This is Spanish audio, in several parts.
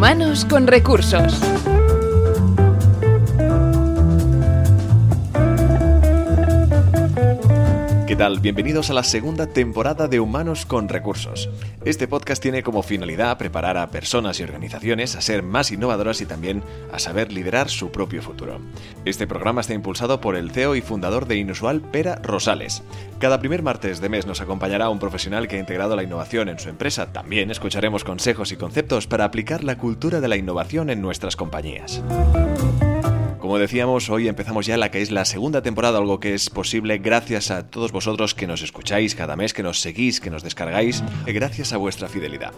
Humanos con recursos. ¿Qué tal? Bienvenidos a la segunda temporada de Humanos con Recursos. Este podcast tiene como finalidad preparar a personas y organizaciones a ser más innovadoras y también a saber liderar su propio futuro. Este programa está impulsado por el CEO y fundador de Inusual, Pera Rosales. Cada primer martes de mes nos acompañará un profesional que ha integrado la innovación en su empresa. También escucharemos consejos y conceptos para aplicar la cultura de la innovación en nuestras compañías. Como decíamos, hoy empezamos ya la que es la segunda temporada, algo que es posible gracias a todos vosotros que nos escucháis cada mes, que nos seguís, que nos descargáis, gracias a vuestra fidelidad.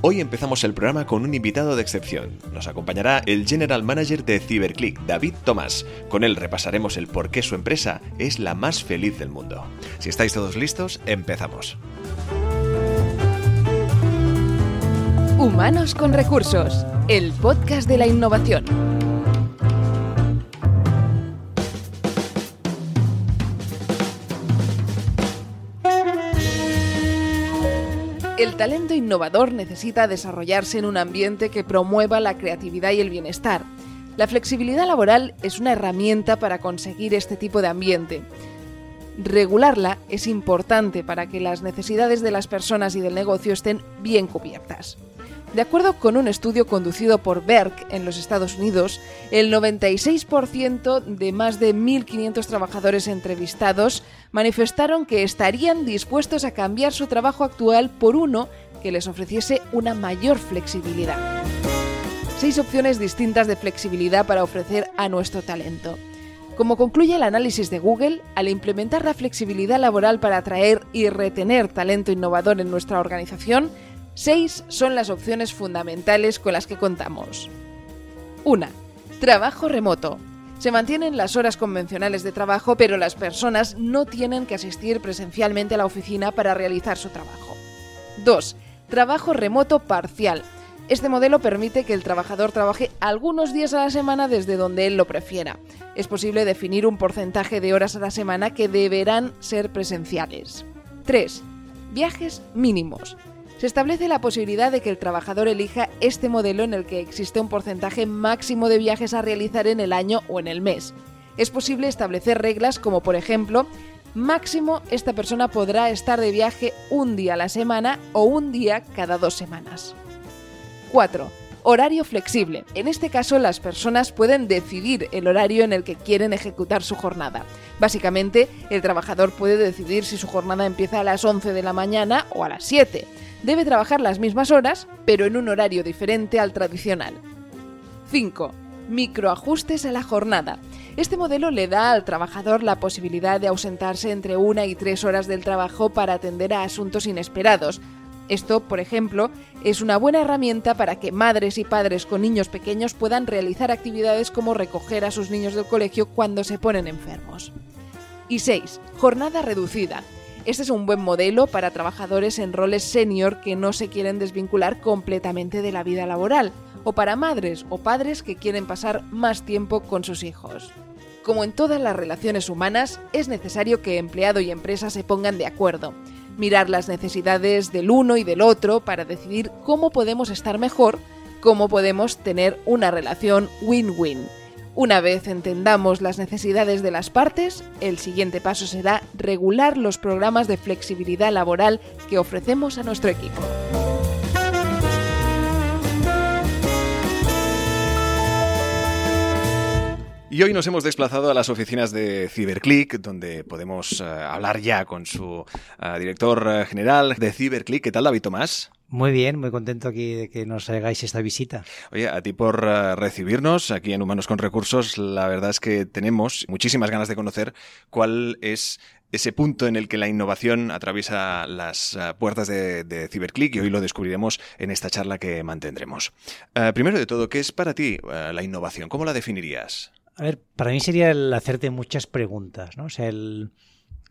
Hoy empezamos el programa con un invitado de excepción. Nos acompañará el General Manager de CyberClick, David Tomás. Con él repasaremos el por qué su empresa es la más feliz del mundo. Si estáis todos listos, empezamos. Humanos con recursos, el podcast de la innovación. El talento innovador necesita desarrollarse en un ambiente que promueva la creatividad y el bienestar. La flexibilidad laboral es una herramienta para conseguir este tipo de ambiente. Regularla es importante para que las necesidades de las personas y del negocio estén bien cubiertas. De acuerdo con un estudio conducido por Berk en los Estados Unidos, el 96% de más de 1.500 trabajadores entrevistados manifestaron que estarían dispuestos a cambiar su trabajo actual por uno que les ofreciese una mayor flexibilidad. Seis opciones distintas de flexibilidad para ofrecer a nuestro talento. Como concluye el análisis de Google, al implementar la flexibilidad laboral para atraer y retener talento innovador en nuestra organización, Seis son las opciones fundamentales con las que contamos. 1. Trabajo remoto. Se mantienen las horas convencionales de trabajo, pero las personas no tienen que asistir presencialmente a la oficina para realizar su trabajo. 2. Trabajo remoto parcial. Este modelo permite que el trabajador trabaje algunos días a la semana desde donde él lo prefiera. Es posible definir un porcentaje de horas a la semana que deberán ser presenciales. 3. Viajes mínimos se establece la posibilidad de que el trabajador elija este modelo en el que existe un porcentaje máximo de viajes a realizar en el año o en el mes. Es posible establecer reglas como por ejemplo, máximo esta persona podrá estar de viaje un día a la semana o un día cada dos semanas. 4. Horario flexible. En este caso, las personas pueden decidir el horario en el que quieren ejecutar su jornada. Básicamente, el trabajador puede decidir si su jornada empieza a las 11 de la mañana o a las 7 debe trabajar las mismas horas, pero en un horario diferente al tradicional. 5. Microajustes a la jornada. Este modelo le da al trabajador la posibilidad de ausentarse entre una y tres horas del trabajo para atender a asuntos inesperados. Esto, por ejemplo, es una buena herramienta para que madres y padres con niños pequeños puedan realizar actividades como recoger a sus niños del colegio cuando se ponen enfermos. Y 6. Jornada reducida. Este es un buen modelo para trabajadores en roles senior que no se quieren desvincular completamente de la vida laboral, o para madres o padres que quieren pasar más tiempo con sus hijos. Como en todas las relaciones humanas, es necesario que empleado y empresa se pongan de acuerdo, mirar las necesidades del uno y del otro para decidir cómo podemos estar mejor, cómo podemos tener una relación win-win. Una vez entendamos las necesidades de las partes, el siguiente paso será regular los programas de flexibilidad laboral que ofrecemos a nuestro equipo. Y hoy nos hemos desplazado a las oficinas de CyberClick, donde podemos eh, hablar ya con su eh, director eh, general de CyberClick. ¿Qué tal, David Tomás? Muy bien, muy contento aquí de que nos hagáis esta visita. Oye, a ti por uh, recibirnos aquí en Humanos con Recursos. La verdad es que tenemos muchísimas ganas de conocer cuál es ese punto en el que la innovación atraviesa las uh, puertas de, de, CyberClick y hoy lo descubriremos en esta charla que mantendremos. Uh, primero de todo, ¿qué es para ti la innovación? ¿Cómo la definirías? A ver, para mí sería el hacerte muchas preguntas, ¿no? O sea, el,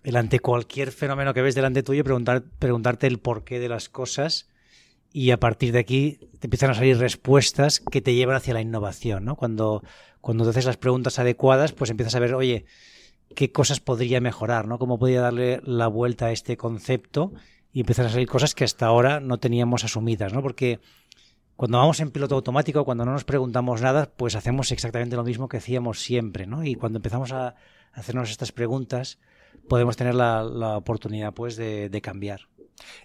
el ante cualquier fenómeno que ves delante tuyo, preguntar, preguntarte el porqué de las cosas y a partir de aquí te empiezan a salir respuestas que te llevan hacia la innovación, ¿no? Cuando, cuando te haces las preguntas adecuadas, pues empiezas a ver, oye, qué cosas podría mejorar, ¿no? Cómo podría darle la vuelta a este concepto y empiezan a salir cosas que hasta ahora no teníamos asumidas, ¿no? Porque cuando vamos en piloto automático, cuando no nos preguntamos nada, pues hacemos exactamente lo mismo que hacíamos siempre, ¿no? Y cuando empezamos a hacernos estas preguntas, podemos tener la, oportunidad, pues, de, cambiar.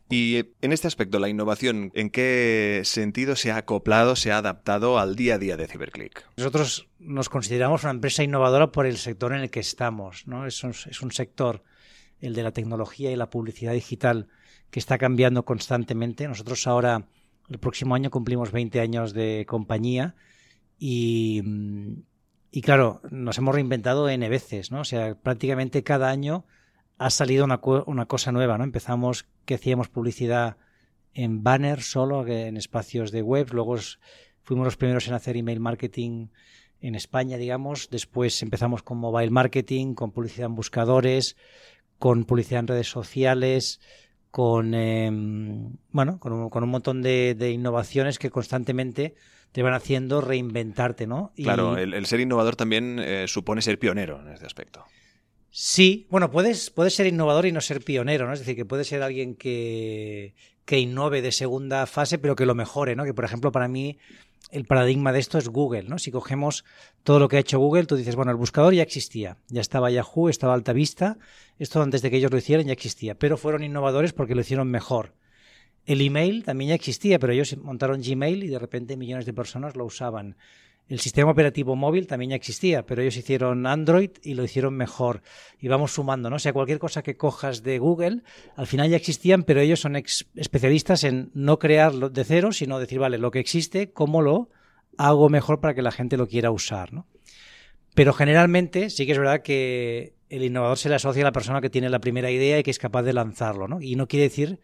Y en este aspecto, la innovación, ¿en qué sentido se ha acoplado, se ha adaptado al día a día de CiberClick? Nosotros nos consideramos una empresa innovadora por el sector en el que estamos, ¿no? Es un, es un sector, el de la tecnología y la publicidad digital, que está cambiando constantemente. Nosotros ahora el próximo año cumplimos 20 años de compañía y, y claro, nos hemos reinventado N veces, ¿no? O sea, prácticamente cada año ha salido una, una cosa nueva, ¿no? Empezamos que hacíamos publicidad en banner solo, en espacios de web, luego fuimos los primeros en hacer email marketing en España, digamos, después empezamos con mobile marketing, con publicidad en buscadores, con publicidad en redes sociales, con, em, bueno, con un, montón de, innovaciones que constantemente te van haciendo reinventarte, ¿no? Claro, el, ser innovador también eh, supone ser pionero en este aspecto. Sí, bueno, puedes, puedes ser innovador y no ser pionero, ¿no? Es decir, que puedes ser alguien que, que innove de segunda fase, pero que lo mejore, ¿no? Que, por ejemplo, para mí el paradigma de esto es Google, ¿no? Si cogemos todo lo que ha hecho Google, tú dices, bueno, el buscador ya existía, ya estaba Yahoo, estaba Alta Vista, esto antes de que ellos lo hicieran ya existía, pero fueron innovadores porque lo hicieron mejor. El email también ya existía, pero ellos montaron Gmail y de repente millones de personas lo usaban. El sistema operativo móvil también ya existía, pero ellos hicieron Android y lo hicieron mejor. Y vamos sumando, ¿no? O sea, cualquier cosa que cojas de Google, al final ya existían, pero ellos son especialistas en no crearlo de cero, sino decir, vale, lo que existe, ¿cómo lo hago mejor para que la gente lo quiera usar, ¿no? Pero generalmente sí que es verdad que el innovador se le asocia a la persona que tiene la primera idea y que es capaz de lanzarlo, ¿no? Y no quiere decir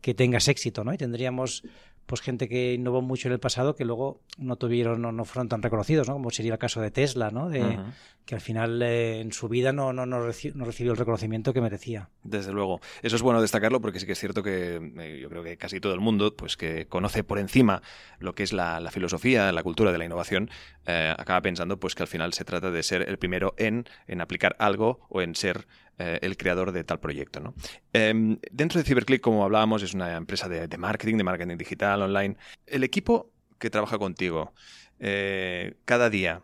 que tengas éxito, ¿no? Y tendríamos pues gente que innovó mucho en el pasado que luego no tuvieron, no, no fueron tan reconocidos, ¿no? Como sería el caso de Tesla, ¿no? De, Que al final eh, en su vida no, no, no, recibió el reconocimiento que merecía. Desde luego. Eso es bueno destacarlo porque sí que es cierto que eh, yo creo que casi todo el mundo, pues que conoce por encima lo que es la, filosofía, la cultura de la innovación, eh, acaba pensando pues que al final se trata de ser el primero en, en aplicar algo o en ser eh, el creador de tal proyecto. ¿no? Em, dentro de CyberClick, como hablábamos, es una empresa de, marketing, de marketing digital, online. El equipo que trabaja contigo eh, cada día,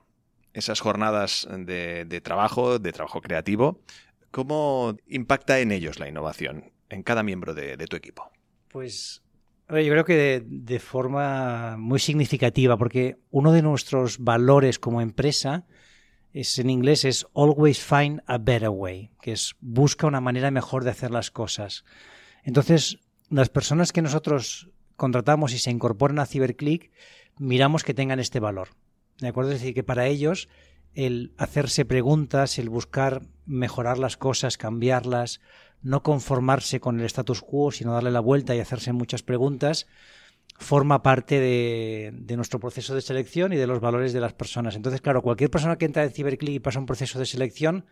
esas jornadas de, trabajo, de trabajo creativo, ¿cómo impacta en ellos la innovación, en cada miembro de, tu equipo? Pues yo creo que de, forma muy significativa, porque uno de nuestros valores como empresa es en inglés es always find a better way, que es busca una manera mejor de hacer las cosas. Entonces, las personas que nosotros contratamos y se incorporan a CyberClick, miramos que tengan este valor. ¿De acuerdo? Es decir, que para ellos el hacerse preguntas, el buscar mejorar las cosas, cambiarlas, no conformarse con el status quo, sino darle la vuelta y hacerse muchas preguntas, forma parte de, nuestro proceso de selección y de los valores de las personas. Entonces, claro, cualquier persona que entra en CyberClick y pasa un proceso de selección,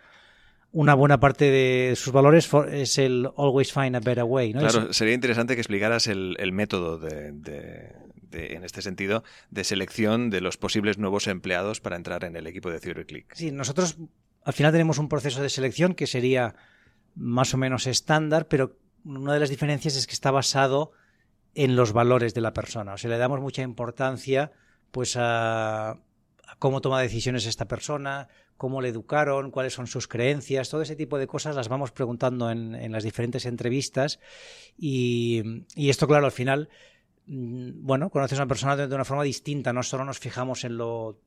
una buena parte de sus valores es el always find a better way. Claro, sería interesante que explicaras el, método de, en este sentido, de selección de los posibles nuevos empleados para entrar en el equipo de CyberClick. Sí, nosotros al final tenemos un proceso de selección que sería más o menos estándar, pero una de las diferencias es que está basado en los valores de la persona. O sea, le damos mucha importancia pues a, cómo toma decisiones esta persona, cómo le educaron, cuáles son sus creencias, todo ese tipo de cosas las vamos preguntando en, las diferentes entrevistas y, y, esto, claro, al final, mm, bueno, conoces a una persona de una forma distinta, no solo nos fijamos en lo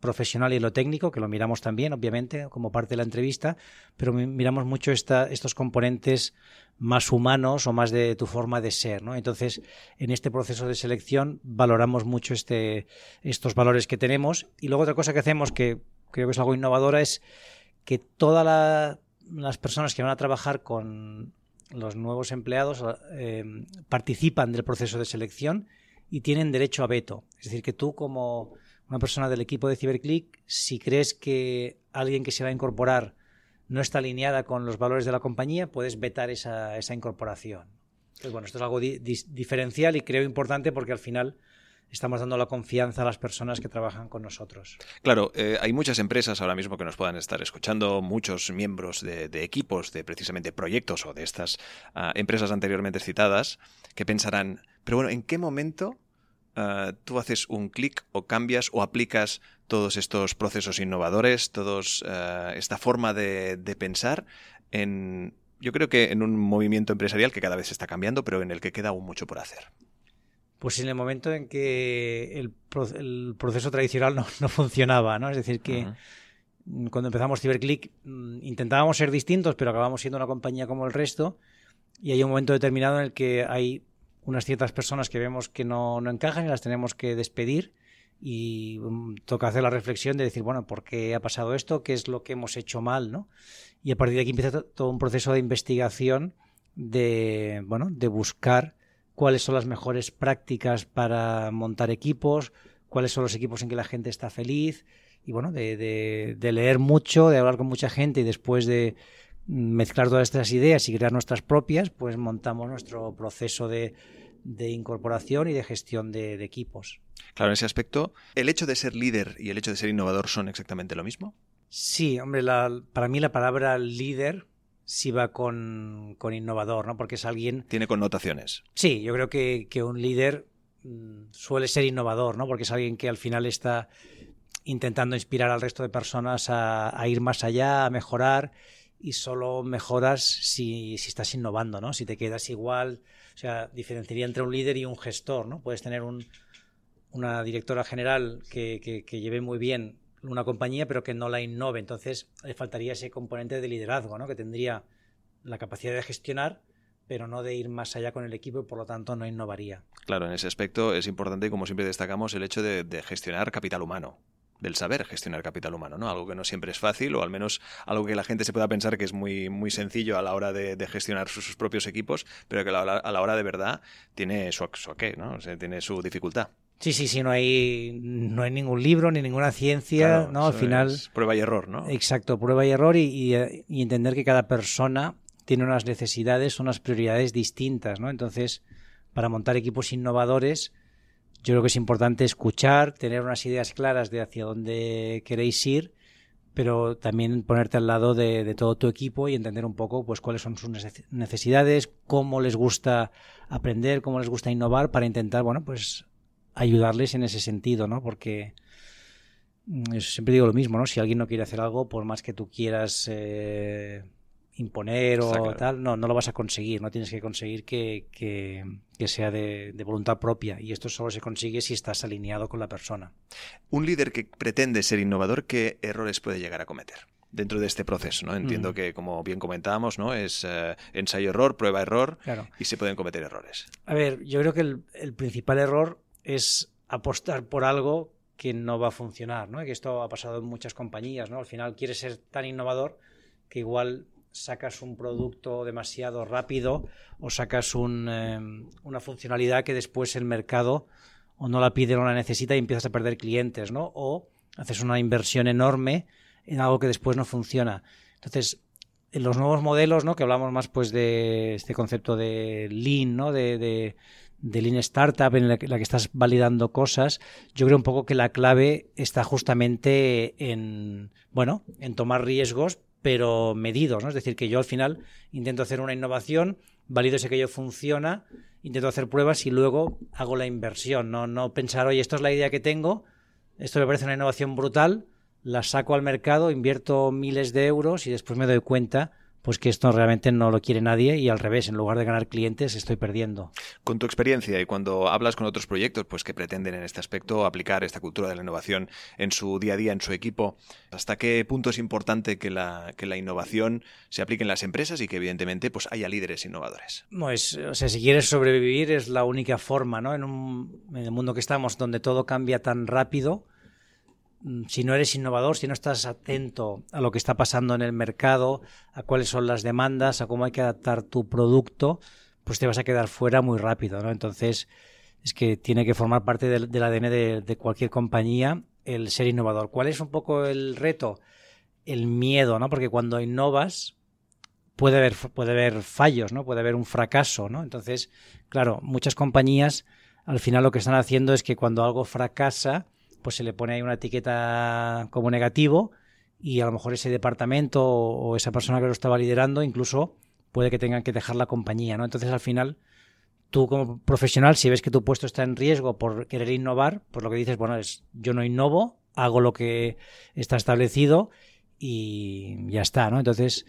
profesional y lo técnico, que lo miramos también, obviamente, como parte de la entrevista, pero miramos mucho esta, estos componentes más humanos o más de tu forma de ser, ¿no? Entonces, en este proceso de selección valoramos mucho este, estos valores que tenemos. Y luego otra cosa que hacemos, que creo que es algo innovadora, es que todas las personas que van a trabajar con los nuevos empleados eh, participan del proceso de selección y tienen derecho a veto. Es decir, que tú como una persona del equipo de CyberClick, si crees que alguien que se va a incorporar no está alineada con los valores de la compañía, puedes vetar esa, esa incorporación. Entonces, bueno, esto es algo diferencial y creo importante porque al final estamos dando la confianza a las personas que trabajan con nosotros. Claro, eh, hay muchas empresas ahora mismo que nos puedan estar escuchando, muchos miembros de, equipos de precisamente proyectos o de estas ah, empresas anteriormente citadas, que pensarán, pero bueno, ¿en qué momento eh, tú haces un clic o cambias o aplicas todos estos procesos innovadores, todos eh, esta forma de, pensar en, yo creo que en un movimiento empresarial que cada vez está cambiando, pero en el que queda aún mucho por hacer. Pues en el momento en que el, proceso tradicional no, funcionaba, ¿no? Es decir, que cuando empezamos CiberClick mm, intentábamos ser distintos, pero acabamos siendo una compañía como el resto y hay un momento determinado en el que hay unas ciertas personas que vemos que no, encajan y las tenemos que despedir y mm, toca hacer la reflexión de decir, bueno, ¿por qué ha pasado esto? ¿Qué es lo que hemos hecho mal? ¿no? Y a partir de aquí empieza todo un proceso de investigación de, bueno, de buscar cuáles son las mejores prácticas para montar equipos, cuáles son los equipos en que la gente está feliz y bueno, de, de leer mucho, de hablar con mucha gente y después de mezclar todas estas ideas y crear nuestras propias, pues montamos nuestro proceso de, incorporación y de gestión de, equipos. Claro, en ese aspecto, ¿el hecho de ser líder y el hecho de ser innovador son exactamente lo mismo? Sí, hombre, para mí la palabra líder sí va con, innovador, ¿no? Porque es alguien... Tiene connotaciones. Sí, yo creo que, un líder mm, suele ser innovador, ¿no? Porque es alguien que al final está intentando inspirar al resto de personas a, a ir más allá, a mejorar y solo mejoras si, si, estás innovando, ¿no? Si te quedas igual, o sea, diferenciaría entre un líder y un gestor, ¿no? Puedes tener un, una directora general que, que, lleve muy bien una compañía, pero que no la innove. Entonces, le faltaría ese componente de liderazgo, ¿no? Que tendría la capacidad de gestionar, pero no de ir más allá con el equipo y por lo tanto no innovaría. Claro, en ese aspecto es importante, como siempre destacamos, el hecho de gestionar capital humano del saber gestionar capital humano, ¿no? Algo que no siempre es fácil, o al menos algo que la gente se pueda pensar que es muy, muy sencillo a la hora de, gestionar sus, propios equipos, pero que a la, hora de verdad tiene su, su qué, ¿no? tiene su dificultad. Sí, sí, sí, no hay, no hay ningún libro ni ninguna ciencia, ¿no? Al final. prueba y error, ¿no? Exacto, prueba y error y, y, entender que cada persona tiene unas necesidades, unas prioridades distintas, ¿no? Entonces, para montar equipos innovadores, yo creo que es importante escuchar, tener unas ideas claras de hacia dónde queréis ir, pero también ponerte al lado de, todo tu equipo y entender un poco pues cuáles son sus necesidades, cómo les gusta aprender, cómo les gusta innovar para intentar, bueno, pues ayudarles en ese sentido, ¿no? Porque mm, siempre digo lo mismo, ¿no? Si alguien no quiere hacer algo, por más que tú quieras eh, imponer o tal, no, no lo vas a conseguir, no tienes que conseguir que, que, sea de, voluntad propia y esto solo se consigue si estás alineado con la persona. Un líder que pretende ser innovador, ¿qué errores puede llegar a cometer? dentro de este proceso, ¿no? Entiendo mm. que, como bien comentábamos, ¿no? Es eh, ensayo-error, prueba-error y se pueden cometer errores. A ver, yo creo que el, el, principal error es apostar por algo que no va a funcionar, ¿no? Que esto ha pasado en muchas compañías, ¿no? Al final quieres ser tan innovador que igual sacas un producto demasiado rápido o sacas em, una funcionalidad que después el mercado o no la pide o no la necesita y empiezas a perder clientes, ¿no? O haces una inversión enorme en algo que después no funciona. Entonces, en los nuevos modelos, ¿no? Que hablamos más pues de este concepto de lean, ¿no? De, de, de lean startup en la que, la que, estás validando cosas, yo creo un poco que la clave está justamente en, bueno, en tomar riesgos, pero medidos, ¿no? Es decir, que yo al final intento hacer una innovación, valido que yo funciona, intento hacer pruebas y luego hago la inversión, no, no pensar, oye, esto es la idea que tengo, esto me parece una innovación brutal, la saco al mercado, invierto miles de euros y después me doy cuenta pues que esto realmente no lo quiere nadie y al revés, en lugar de ganar clientes estoy perdiendo. Con tu experiencia y cuando hablas con otros proyectos pues que pretenden en este aspecto aplicar esta cultura de la innovación en su día a día, en su equipo, ¿hasta qué punto es importante que la, que la innovación se aplique en las empresas y que evidentemente pues haya líderes innovadores? Pues, o sea, si quieres sobrevivir es la única forma, ¿no? En, un, en el mundo que estamos donde todo cambia tan rápido, si no eres innovador, si no estás atento a lo que está pasando en el mercado, a cuáles son las demandas, a cómo hay que adaptar tu producto, pues te vas a quedar fuera muy rápido, ¿no? Entonces, es que tiene que formar parte del, ADN de, cualquier compañía el ser innovador. ¿Cuál es un poco el reto? El miedo, ¿no? Porque cuando innovas puede haber, puede haber fallos, ¿no? Puede haber un fracaso, ¿no? Entonces, claro, muchas compañías al final lo que están haciendo es que cuando algo fracasa, pues se le pone ahí una etiqueta como negativo y a lo mejor ese departamento o esa persona que lo estaba liderando incluso puede que tengan que dejar la compañía, ¿no? Entonces al final tú como profesional, si ves que tu puesto está en riesgo por querer innovar, pues lo que dices, bueno, es yo no innovo, hago lo que está establecido y ya está, ¿no? Entonces,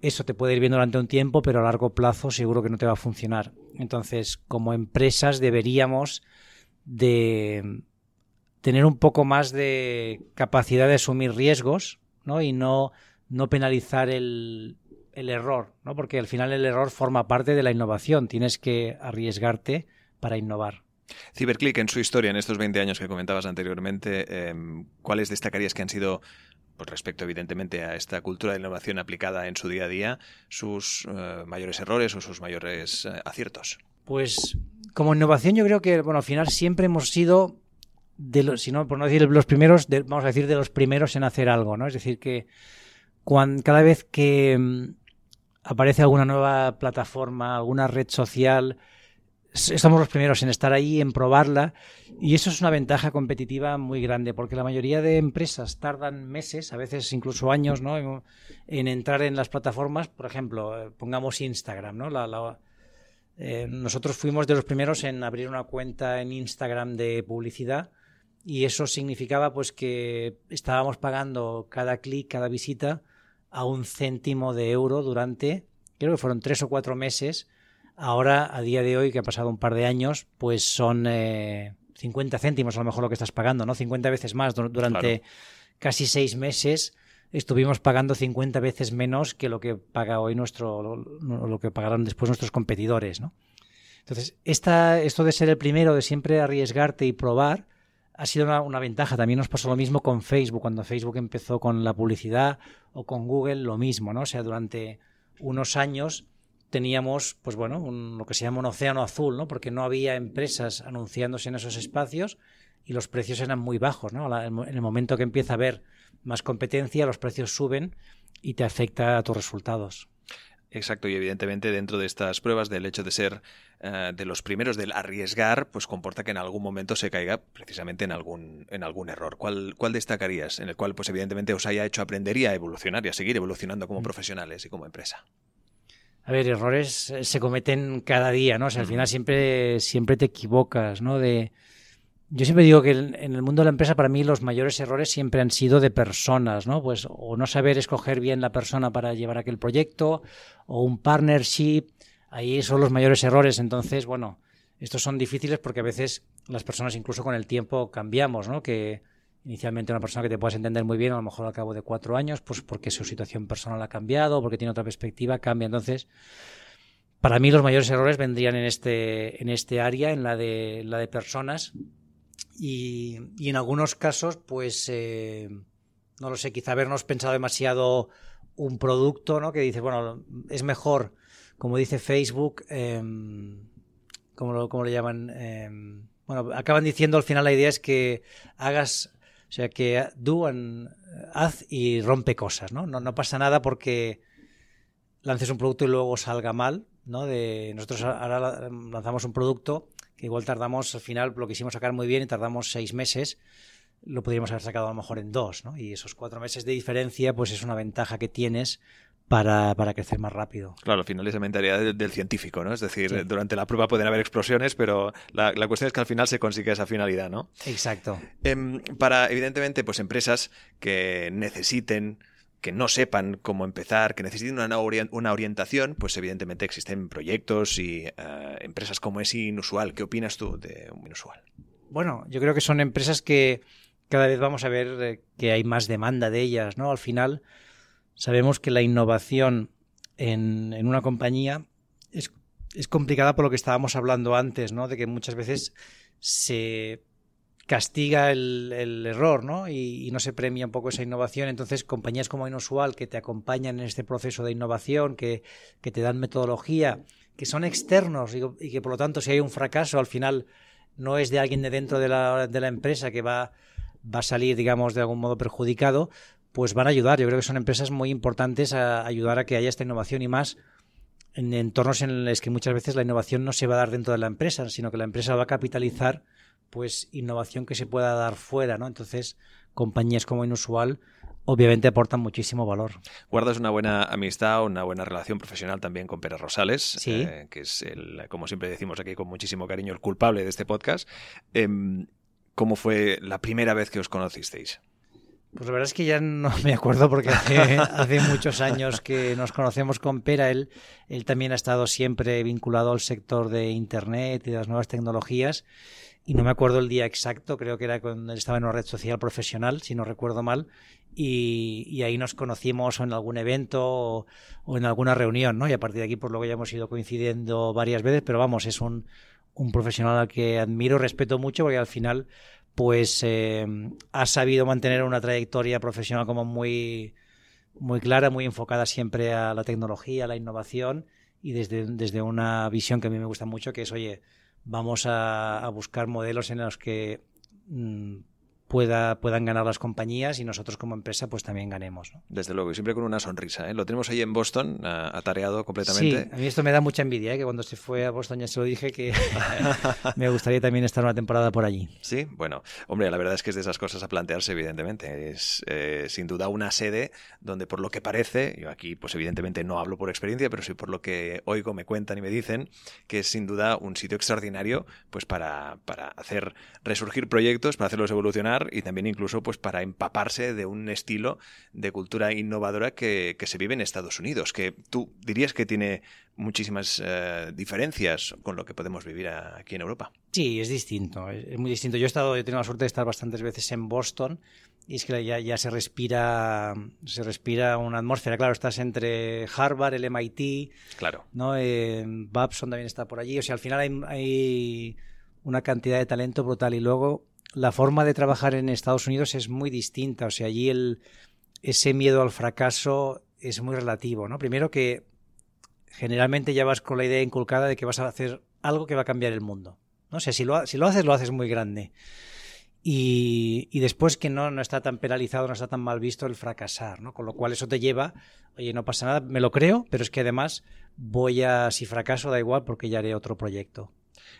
eso te puede ir bien durante un tiempo, pero a largo plazo seguro que no te va a funcionar. Entonces, como empresas deberíamos de tener un poco más de capacidad de asumir riesgos, ¿no? Y no, no penalizar el, el error, ¿no? Porque al final el error forma parte de la innovación. Tienes que arriesgarte para innovar. Ciberclick, en su historia, en estos 20 años que comentabas anteriormente, em, ¿cuáles destacarías que han sido, pues respecto evidentemente a esta cultura de innovación aplicada en su día a día, sus eh, mayores errores o sus mayores eh, aciertos? Pues como innovación yo creo que, bueno, al final siempre hemos sido, de los, si no, por no decir los primeros, vamos a decir de los primeros en hacer algo, ¿no? Es decir, que cuando, cada vez que em, aparece alguna nueva plataforma, alguna red social, estamos los primeros en estar ahí, en probarla, y eso es una ventaja competitiva muy grande, porque la mayoría de empresas tardan meses, a veces incluso años, ¿no? en, entrar en las plataformas. Por ejemplo, eh, pongamos Instagram, ¿no? La, eh, nosotros fuimos de los primeros en abrir una cuenta en Instagram de publicidad y eso significaba pues que estábamos pagando cada clic, cada visita a un céntimo de euro durante, creo que fueron tres o cuatro meses. Ahora, a día de hoy, que ha pasado un par de años, pues son eh, 50 céntimos a lo mejor lo que estás pagando, ¿no? 50 veces más durante casi seis meses. Estuvimos pagando 50 veces menos que lo que paga hoy nuestro, lo, lo que pagarán después nuestros competidores, ¿no? Entonces, esta, esto de ser el primero, de siempre arriesgarte y probar, ha sido una, ventaja. También nos pasó lo mismo con Facebook, cuando Facebook empezó con la publicidad o con Google, lo mismo, ¿no? O sea, durante unos años teníamos, pues bueno, lo que se llama un océano azul, ¿no? Porque no había empresas anunciándose en esos espacios y los precios eran muy bajos, ¿no? En el momento que empieza a haber más competencia, los precios suben y te afecta a tus resultados. Exacto, y evidentemente dentro de estas pruebas del hecho de ser eh, de los primeros del arriesgar, pues comporta que en algún momento se caiga precisamente en algún, en algún error. ¿Cuál, ¿Cuál destacarías? En el cual, pues evidentemente os haya hecho aprender y a evolucionar y a seguir evolucionando como mm. profesionales y como empresa. A ver, errores eh, se cometen cada día, ¿no? O sea, al final siempre, siempre te equivocas, ¿no? De, yo siempre digo que en el mundo de la empresa para mí los mayores errores siempre han sido de personas, ¿no? Pues o no saber escoger bien la persona para llevar aquel proyecto o un partnership, ahí son los mayores errores. Entonces, bueno, estos son difíciles porque a veces las personas incluso con el tiempo cambiamos, ¿no? Que inicialmente una persona que te puedas entender muy bien, a lo mejor al cabo de cuatro años, pues porque su situación personal ha cambiado, porque tiene otra perspectiva, cambia. Entonces, para mí los mayores errores vendrían en este, en este área, en la de, la de personas y, en algunos casos, pues, eh, no lo sé, quizá habernos pensado demasiado un producto, ¿no? Que dices, bueno, es mejor, como dice Facebook, eh, ¿cómo, lo, le llaman? Em, bueno, acaban diciendo al final la idea es que hagas, o sea, que do haz y rompe cosas, ¿no? ¿no? No pasa nada porque lances un producto y luego salga mal, ¿no? De, nosotros ahora lanzamos un producto que igual tardamos, al final lo quisimos sacar muy bien y tardamos seis meses, lo podríamos haber sacado a lo mejor en dos, ¿no? Y esos cuatro meses de diferencia, pues es una ventaja que tienes para, para, crecer más rápido. Claro, al final es la mentalidad del, científico, ¿no? Es decir, durante la prueba pueden haber explosiones, pero la, la, cuestión es que al final se consigue esa finalidad, ¿no? Exacto. Em, para, evidentemente, pues empresas que necesiten que no sepan cómo empezar, que necesiten una, una orientación, pues evidentemente existen proyectos y eh, empresas como es inusual. ¿Qué opinas tú de inusual? Bueno, yo creo que son empresas que cada vez vamos a ver eh, que hay más demanda de ellas, ¿no? Al final sabemos que la innovación en, en una compañía es, es complicada por lo que estábamos hablando antes, ¿no? De que muchas veces se castiga el, error, ¿no? Y, no se premia un poco esa innovación. Entonces, compañías como Inusual que te acompañan en este proceso de innovación, que, te dan metodología, que son externos y, que por lo tanto si hay un fracaso al final no es de alguien de dentro de la, de la empresa que va, va a salir, digamos, de algún modo perjudicado, pues van a ayudar. Yo creo que son empresas muy importantes a ayudar a que haya esta innovación y más en entornos en los que muchas veces la innovación no se va a dar dentro de la empresa, sino que la empresa va a capitalizar pues innovación que se pueda dar fuera, ¿no? Entonces, compañías como Inusual obviamente aportan muchísimo valor. Guardas una buena amistad, una buena relación profesional también con Pérez Rosales, eh, que es, el, como siempre decimos aquí con muchísimo cariño, el culpable de este podcast. Em, ¿Cómo fue la primera vez que os conocisteis? Pues la verdad es que ya no me acuerdo porque hace, muchos años que nos conocemos con Pera. Él, él también ha estado siempre vinculado al sector de Internet y de las nuevas tecnologías y no me acuerdo el día exacto, creo que era cuando él estaba en una red social profesional, si no recuerdo mal, y, ahí nos conocimos en algún evento o, en alguna reunión, ¿no? Y a partir de aquí, por lo que ya hemos ido coincidiendo varias veces, pero vamos, es un, un profesional al que admiro, respeto mucho, porque al final, pues, eh, ha sabido mantener una trayectoria profesional como muy, muy clara, muy enfocada siempre a la tecnología, a la innovación, y desde, desde una visión que a mí me gusta mucho, que es, oye, vamos a, buscar modelos en los que mm, pueda, puedan ganar las compañías y nosotros como empresa pues también ganemos. Desde luego, y siempre con una sonrisa. ¿eh? Lo tenemos ahí en Boston, atareado completamente. Sí, a mí esto me da mucha envidia, ¿eh? que cuando se fue a Boston ya se lo dije que me gustaría también estar una temporada por allí. Sí, bueno, hombre, la verdad es que es de esas cosas a plantearse, evidentemente. Es eh, sin duda una sede donde por lo que parece, yo aquí pues evidentemente no hablo por experiencia, pero sí por lo que oigo, me cuentan y me dicen, que es sin duda un sitio extraordinario pues para, para hacer resurgir proyectos, para hacerlos evolucionar y también incluso pues para empaparse de un estilo de cultura innovadora que, se vive en Estados Unidos, que tú dirías que tiene muchísimas eh, diferencias con lo que podemos vivir aquí en Europa. Sí, es distinto, es muy distinto. Yo he estado, he tenido la suerte de estar bastantes veces en Boston y es que ya, ya se respira se respira una atmósfera. Claro, estás entre Harvard, el MIT, claro, no, eh, Babson también está por allí. O sea, al final hay, hay una cantidad de talento brutal y luego la forma de trabajar en Estados Unidos es muy distinta. O sea, allí el, ese miedo al fracaso es muy relativo, ¿no? Primero que generalmente ya vas con la idea inculcada de que vas a hacer algo que va a cambiar el mundo. ¿no? O sea, si lo, si lo haces, lo haces muy grande. Y, y, después que no, no está tan penalizado, no está tan mal visto el fracasar, ¿no? Con lo cual eso te lleva, oye, no pasa nada, me lo creo, pero es que además voy a, si fracaso da igual porque ya haré otro proyecto.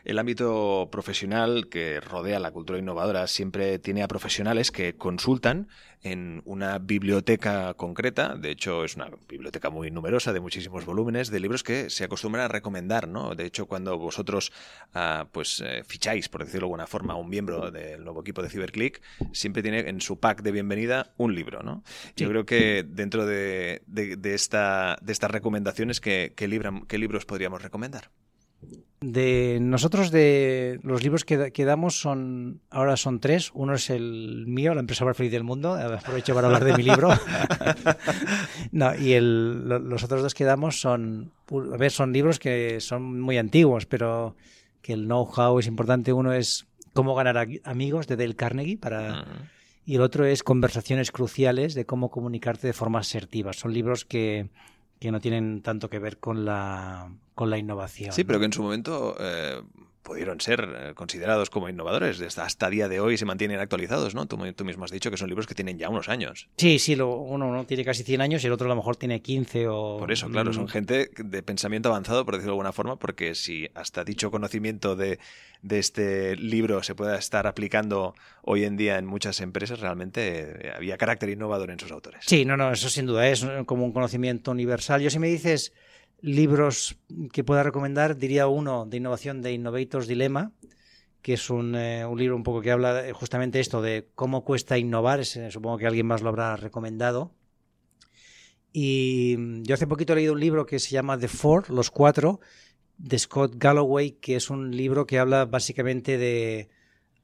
El ámbito profesional que rodea la cultura innovadora siempre tiene a profesionales que consultan en una biblioteca concreta. De hecho, es una biblioteca muy numerosa de muchísimos volúmenes de libros que se acostumbran a recomendar. ¿no? De hecho, cuando vosotros ah, pues eh, ficháis, por decirlo de alguna forma, a un miembro del nuevo equipo de CyberClick, siempre tiene en su pack de bienvenida un libro. ¿no? Yo creo que dentro de, esta, de estas recomendaciones, ¿qué, qué libros podríamos recomendar? De nosotros, de los libros que, que, damos son ahora son tres. Uno es el mío, La empresa más feliz del mundo. Aprovecho para hablar de mi libro. no, y el, los otros dos que damos son, a ver, son libros que son muy antiguos, pero que el know-how es importante. Uno es Cómo ganar amigos de Dale Carnegie para y el otro es Conversaciones cruciales de cómo comunicarte de forma asertiva. Son libros que que no tienen tanto que ver con la, con la innovación. Sí, pero que en su momento eh, pudieron ser eh, considerados como innovadores. Hasta día de hoy se mantienen actualizados, ¿no? Tú, mismo has dicho que son libros que tienen ya unos años. Sí, sí, lo, uno, tiene casi 100 años y el otro a lo mejor tiene 15 o... Por eso, claro, son mm. gente de pensamiento avanzado, por decirlo de alguna forma, porque si hasta dicho conocimiento de, de este libro se pueda estar aplicando hoy en día en muchas empresas, realmente eh, había carácter innovador en sus autores. Sí, no, no, eso sin duda es como un conocimiento universal. Yo si me dices libros que pueda recomendar, diría uno de innovación de Innovators Dilemma, que es un, eh, un libro un poco que habla justamente esto de cómo cuesta innovar, supongo que alguien más lo habrá recomendado. Y mm, yo hace poquito he leído un libro que se llama The Four, Los Cuatro, de Scott Galloway, que es un libro que habla básicamente de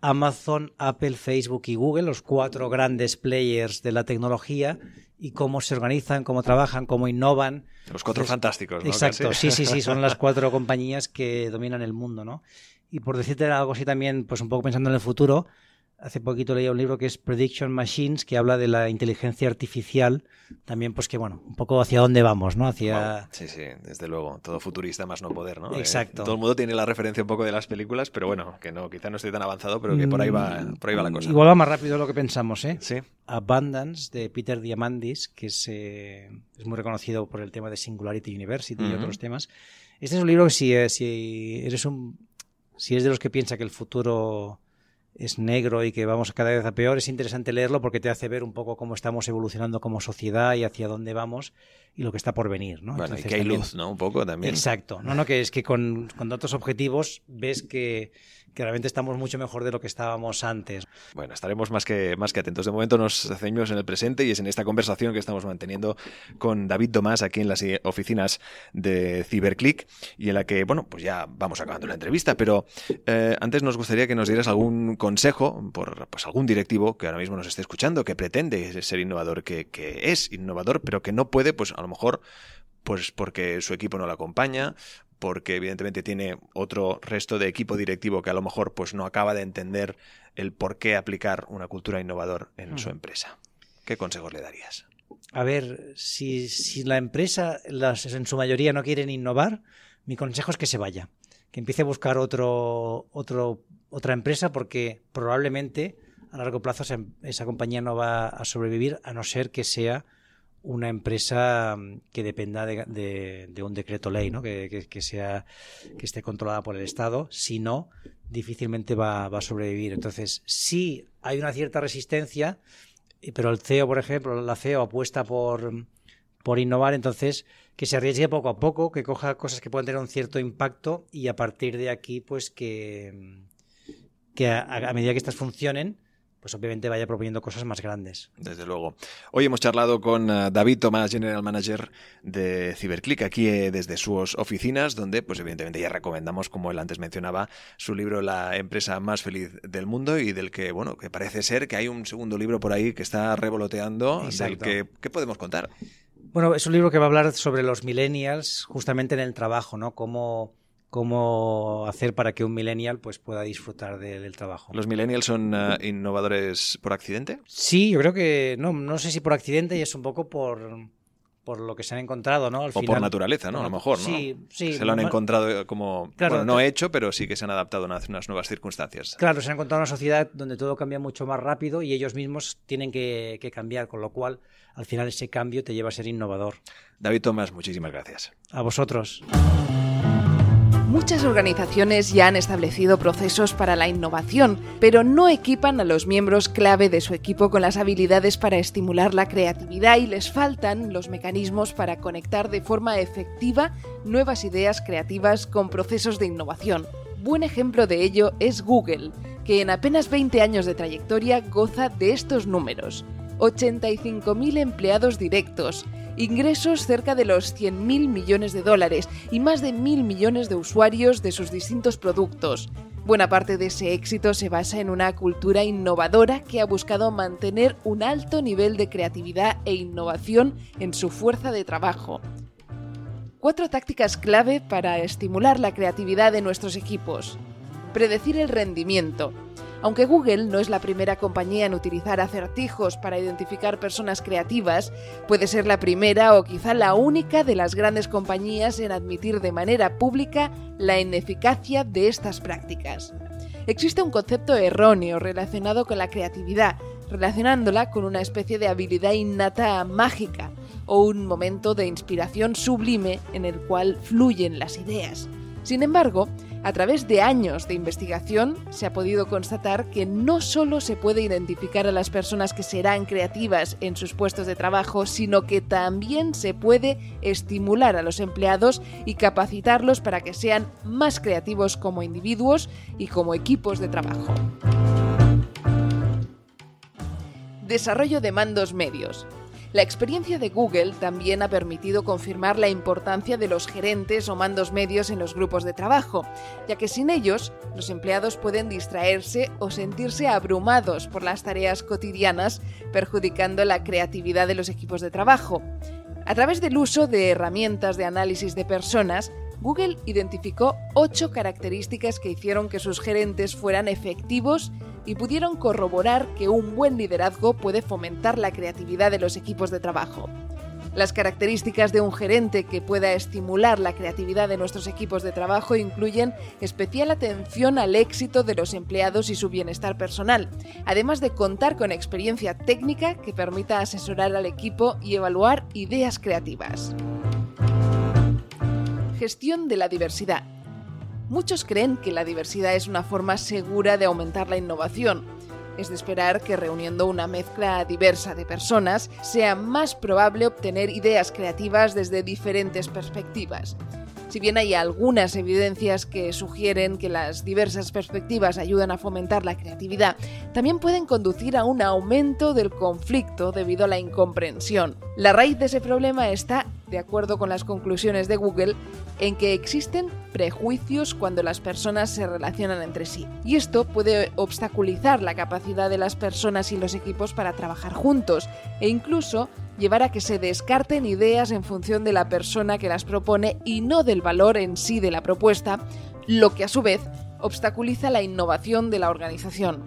Amazon, Apple, Facebook y Google, los cuatro grandes players de la tecnología, y cómo se organizan, cómo trabajan, cómo innovan. Los cuatro fantásticos, ¿no? Exacto, sí, sí, sí, son las cuatro compañías que dominan el mundo, ¿no? Y por decirte algo así también, pues un poco pensando en el futuro, hace poquito leía un libro que es Prediction Machines, que habla de la inteligencia artificial, también pues que bueno, un poco hacia dónde vamos, ¿no? Hacia... Sí, sí, desde luego, todo futurista más no poder, ¿no? Eh, Exacto. todo el mundo tiene la referencia un poco de las películas, pero bueno, que no, quizá no esté tan avanzado, pero que por ahí va, mm, por ahí va la cosa. Igual va más rápido de lo que pensamos, ¿eh? Sí. Abundance, de Peter Diamandis, que es, eh, es muy reconocido por el tema de Singularity University y otros temas. Este es un libro que si, eh, si eres un... Si es de los que piensa que el futuro es negro y que vamos cada vez a peor, es interesante leerlo porque te hace ver un poco cómo estamos evolucionando como sociedad y hacia dónde vamos y lo que está por venir. ¿no? Bueno, y que hay luz, ¿no? Un poco también. Exacto. No, no, que es que con, con datos objetivos ves que, que realmente estamos mucho mejor de lo que estábamos antes. Bueno, estaremos más que, más que atentos. De momento nos ceñimos en el presente y es en esta conversación que estamos manteniendo con David Tomás aquí en las oficinas de Ciberclick y en la que, bueno, pues ya vamos acabando la entrevista, pero eh, antes nos gustaría que nos dieras algún consejo por pues, algún directivo que ahora mismo nos esté escuchando, que pretende ser innovador, que, que es innovador, pero que no puede, pues a lo mejor pues porque su equipo no lo acompaña, porque evidentemente tiene otro resto de equipo directivo que a lo mejor pues no acaba de entender el por qué aplicar una cultura innovador en su empresa. ¿Qué consejos le darías? A ver, si, la empresa las, en su mayoría no quieren innovar, mi consejo es que se vaya, que empiece a buscar otro, otro, otra empresa porque probablemente a largo plazo esa compañía no va a sobrevivir a no ser que sea una empresa mm, que dependa de, un decreto ley, ¿no? Que, sea que esté controlada por el Estado. Si no, difícilmente va, a sobrevivir. Entonces, sí hay una cierta resistencia, pero el CEO, por ejemplo, la CEO apuesta por, por innovar, entonces que se arriesgue poco a poco, que coja cosas que puedan tener un cierto impacto y a partir de aquí, pues que, que a medida que estas funcionen, pues obviamente vaya proponiendo cosas más grandes. Desde luego. Hoy hemos charlado con eh, David Tomás, General Manager de Ciberclick, aquí eh, desde sus oficinas, donde pues evidentemente ya recomendamos, como él antes mencionaba, su libro La empresa más feliz del mundo y del que, bueno, que parece ser que hay un segundo libro por ahí que está revoloteando, del que, ¿qué podemos contar? Bueno, es un libro que va a hablar sobre los millennials justamente en el trabajo, ¿no? Cómo cómo hacer para que un millennial pues, pueda disfrutar del trabajo. ¿Los millennials son eh, innovadores por accidente? Sí, yo creo que no, no sé si por accidente y es un poco por, por lo que se han encontrado, ¿no? o por naturaleza, ¿no? a lo mejor, ¿no? Sí, sí. Se lo han encontrado como, bueno, no hecho, pero sí que se han adaptado a unas nuevas circunstancias. Claro, se han encontrado una sociedad donde todo cambia mucho más rápido y ellos mismos tienen que, que cambiar, con lo cual al final ese cambio te lleva a ser innovador. David Tomás, muchísimas gracias. A vosotros. Muchas organizaciones ya han establecido procesos para la innovación, pero no equipan a los miembros clave de su equipo con las habilidades para estimular la creatividad y les faltan los mecanismos para conectar de forma efectiva nuevas ideas creativas con procesos de innovación. Buen ejemplo de ello es Google, que en apenas 20 años de trayectoria goza de estos números. 85.000 empleados directos, ingresos cerca de los 100.000 millones de dólares y más de mil millones de usuarios de sus distintos productos. Buena parte de ese éxito se basa en una cultura innovadora que ha buscado mantener un alto nivel de creatividad e innovación en su fuerza de trabajo. Cuatro tácticas clave para estimular la creatividad de nuestros equipos. Predecir el rendimiento. Aunque Google no es la primera compañía en utilizar acertijos para identificar personas creativas, puede ser la primera o quizá la única de las grandes compañías en admitir de manera pública la ineficacia de estas prácticas. Existe un concepto erróneo relacionado con la creatividad, relacionándola con una especie de habilidad innata mágica o un momento de inspiración sublime en el cual fluyen las ideas. Sin embargo, a través de años de investigación se ha podido constatar que no solo se puede identificar a las personas que serán creativas en sus puestos de trabajo, sino que también se puede estimular a los empleados y capacitarlos para que sean más creativos como individuos y como equipos de trabajo. Desarrollo de mandos medios. La experiencia de Google también ha permitido confirmar la importancia de los gerentes o mandos medios en los grupos de trabajo, ya que sin ellos los empleados pueden distraerse o sentirse abrumados por las tareas cotidianas, perjudicando la creatividad de los equipos de trabajo. A través del uso de herramientas de análisis de personas, Google identificó ocho características que hicieron que sus gerentes fueran efectivos y pudieron corroborar que un buen liderazgo puede fomentar la creatividad de los equipos de trabajo. Las características de un gerente que pueda estimular la creatividad de nuestros equipos de trabajo incluyen especial atención al éxito de los empleados y su bienestar personal, además de contar con experiencia técnica que permita asesorar al equipo y evaluar ideas creativas. Gestión de la diversidad. Muchos creen que la diversidad es una forma segura de aumentar la innovación. Es de esperar que reuniendo una mezcla diversa de personas sea más probable obtener ideas creativas desde diferentes perspectivas. Si bien hay algunas evidencias que sugieren que las diversas perspectivas ayudan a fomentar la creatividad, también pueden conducir a un aumento del conflicto debido a la incomprensión. La raíz de ese problema está, de acuerdo con las conclusiones de Google, en que existen prejuicios cuando las personas se relacionan entre sí. Y esto puede obstaculizar la capacidad de las personas y los equipos para trabajar juntos e incluso llevar a que se descarten ideas en función de la persona que las propone y no del valor en sí de la propuesta, lo que a su vez obstaculiza la innovación de la organización.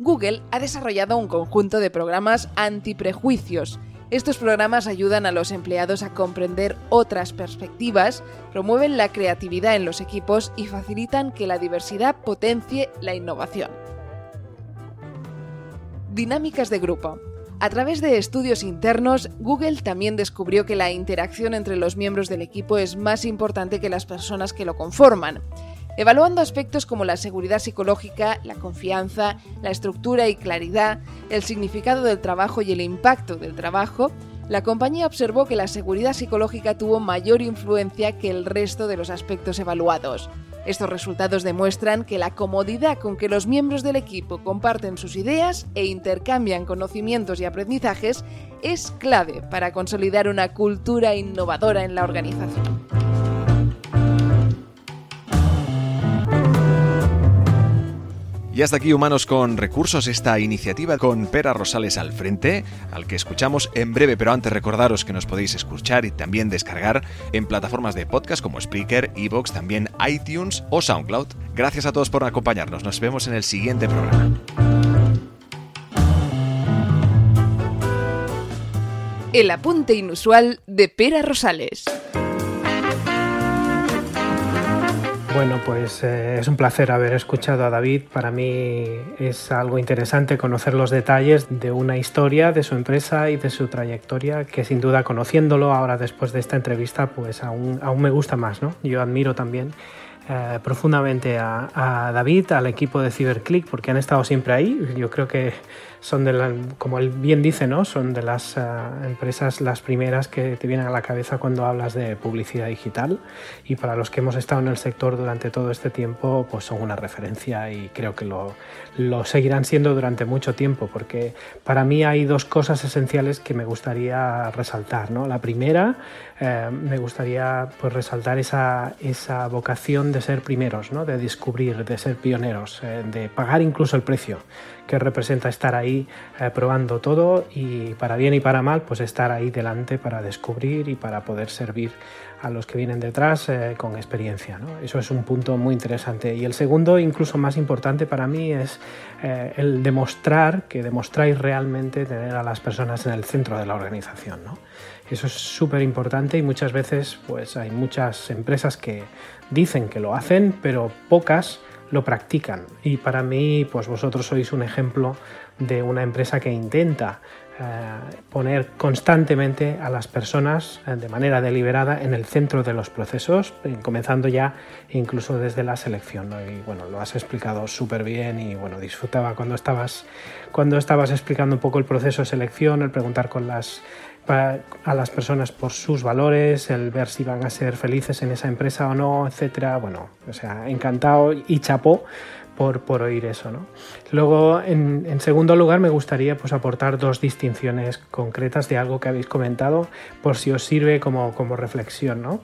Google ha desarrollado un conjunto de programas antiprejuicios. Estos programas ayudan a los empleados a comprender otras perspectivas, promueven la creatividad en los equipos y facilitan que la diversidad potencie la innovación. Dinámicas de grupo. A través de estudios internos, Google también descubrió que la interacción entre los miembros del equipo es más importante que las personas que lo conforman. Evaluando aspectos como la seguridad psicológica, la confianza, la estructura y claridad, el significado del trabajo y el impacto del trabajo, la compañía observó que la seguridad psicológica tuvo mayor influencia que el resto de los aspectos evaluados. Estos resultados demuestran que la comodidad con que los miembros del equipo comparten sus ideas e intercambian conocimientos y aprendizajes es clave para consolidar una cultura innovadora en la organización. Y hasta aquí Humanos con Recursos, esta iniciativa con Pera Rosales al frente, al que escuchamos en breve, pero antes recordaros que nos podéis escuchar y también descargar en plataformas de podcast como Spreaker, Evox, también iTunes o SoundCloud. Gracias a todos por acompañarnos, nos vemos en el siguiente programa. El apunte inusual de Pera Rosales. Bueno, pues eh, es un placer haber escuchado a David. Para mí es algo interesante conocer los detalles de una historia, de su empresa y de su trayectoria, que sin duda conociéndolo ahora después de esta entrevista, pues aún, aún me gusta más. ¿no? Yo admiro también eh, profundamente a, a, David, al equipo de CyberClick, porque han estado siempre ahí. Yo creo que son de la, como él bien dice, ¿no? Son de las uh, empresas las primeras que te vienen a la cabeza cuando hablas de publicidad digital y para los que hemos estado en el sector durante todo este tiempo, pues son una referencia y creo que lo, lo seguirán siendo durante mucho tiempo, porque para mí hay dos cosas esenciales que me gustaría resaltar, ¿no? La primera, eh, me gustaría pues, resaltar esa, esa vocación de ser primeros, ¿no? De descubrir, de ser pioneros, eh, de pagar incluso el precio que representa estar ahí eh, probando todo y para bien y para mal, pues estar ahí delante para descubrir y para poder servir a los que vienen detrás eh, con experiencia. ¿no? Eso es un punto muy interesante. Y el segundo, incluso más importante para mí, es eh, el demostrar que demostráis realmente tener a las personas en el centro de la organización. Eso es súper importante y muchas veces pues, hay muchas empresas que dicen que lo hacen, pero pocas lo practican. Y para mí, pues vosotros sois un ejemplo de una empresa que intenta eh, poner constantemente a las personas eh, de manera deliberada en el centro de los procesos, eh, comenzando ya incluso desde la selección. Y bueno, lo has explicado súper bien y bueno, disfrutaba cuando estabas, cuando estabas explicando un poco el proceso de selección, el preguntar con las a las personas por sus valores, el ver si van a ser felices en esa empresa o no, etcétera. Bueno, o sea, encantado y chapó por, por oír eso. ¿no? Luego, en, en, segundo lugar, me gustaría pues, aportar dos distinciones concretas de algo que habéis comentado, por si os sirve como, como reflexión. ¿no?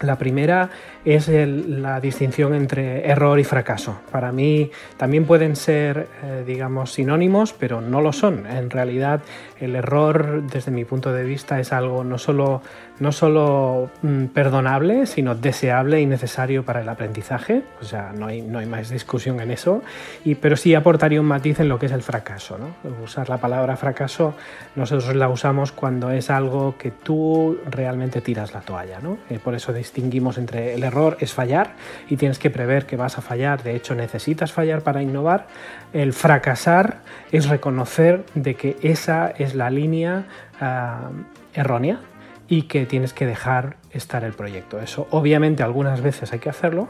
La primera es la distinción entre error y fracaso. Para mí también pueden ser, eh, digamos, sinónimos, pero no lo son. En realidad, el error, desde mi punto de vista, es algo no solo, no solo mm, perdonable, sino deseable y necesario para el aprendizaje. O sea, no hay, no hay más discusión en eso. Y, pero sí aportaría un matiz en lo que es el fracaso. ¿no? Usar la palabra fracaso, nosotros la usamos cuando es algo que tú realmente tiras la toalla. ¿no? Eh, por eso distinguimos entre el error es fallar y tienes que prever que vas a fallar. De hecho, necesitas fallar para innovar. El fracasar es reconocer de que esa es la línea uh, errónea y que tienes que dejar estar el proyecto. Eso obviamente algunas veces hay que hacerlo,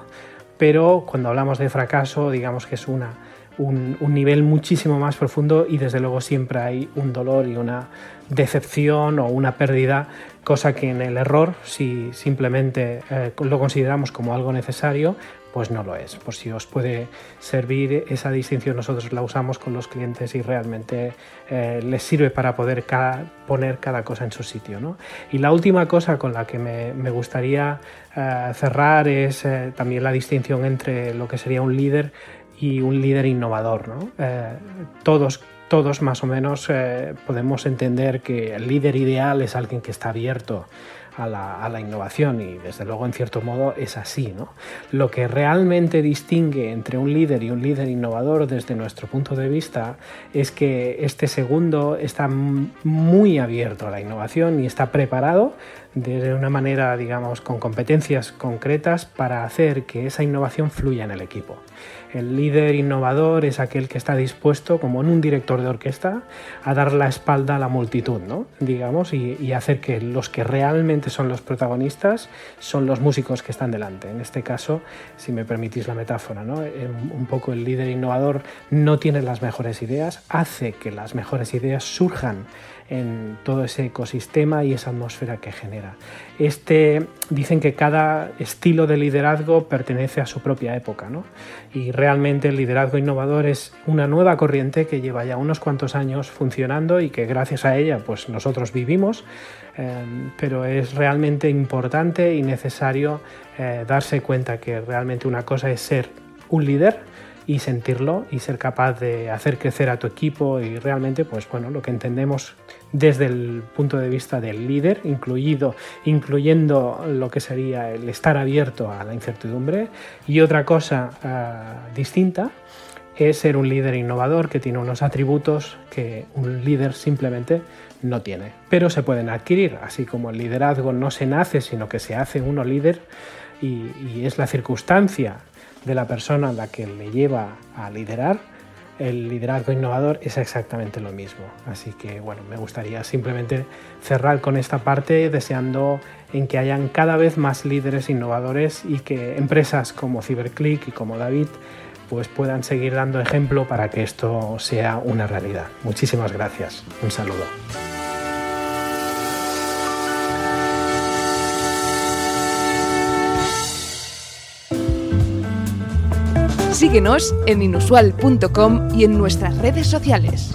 pero cuando hablamos de fracaso, digamos que es una, un, nivel muchísimo más profundo y desde luego siempre hay un dolor y una decepción o una pérdida, cosa que en el error, si simplemente eh, lo consideramos como algo necesario, pues no lo es. Por si os puede servir esa distinción, nosotros la usamos con los clientes y realmente eh, les sirve para poder poner cada cosa en su sitio. ¿no? Y la última cosa con la que me, gustaría eh, cerrar es también la distinción entre lo que sería un líder y un líder innovador. ¿no? Todos, todos más o menos eh, podemos entender que el líder ideal es alguien que está abierto a la, innovación y desde luego en cierto modo es así. ¿no? Lo que realmente distingue entre un líder y un líder innovador desde nuestro punto de vista es que este segundo está muy abierto a la innovación y está preparado de una manera, digamos, con competencias concretas para hacer que esa innovación fluya en el equipo. El líder innovador es aquel que está dispuesto, como en un director de orquesta, a dar la espalda a la multitud, ¿no? digamos, y, hacer que los que realmente son los protagonistas son los músicos que están delante. En este caso, si me permitís la metáfora, ¿no? Eh, un poco el líder innovador no tiene las mejores ideas, hace que las mejores ideas surjan en todo ese ecosistema y esa atmósfera que genera. Este, dicen que cada estilo de liderazgo pertenece a su propia época, ¿no? y realmente el liderazgo innovador es una nueva corriente que lleva ya unos cuantos años funcionando y que gracias a ella pues nosotros vivimos, eh, pero es realmente importante y necesario eh, darse cuenta que realmente una cosa es ser un líder y sentirlo y ser capaz de hacer crecer a tu equipo y realmente pues bueno lo que entendemos desde el punto de vista del líder incluido incluyendo lo que sería el estar abierto a la incertidumbre. Y otra cosa ah, distinta es ser un líder innovador que tiene unos atributos que un líder simplemente no tiene pero se pueden adquirir así como el liderazgo no se nace sino que se hace uno líder y, es la circunstancia de la persona la que le lleva a liderar, el liderazgo innovador es exactamente lo mismo. Así que bueno, me gustaría simplemente cerrar con esta parte deseando en que hayan cada vez más líderes innovadores y que empresas como CyberClick y como David pues puedan seguir dando ejemplo para que esto sea una realidad. Muchísimas gracias. Un saludo. Síguenos en inusual.com y en nuestras redes sociales.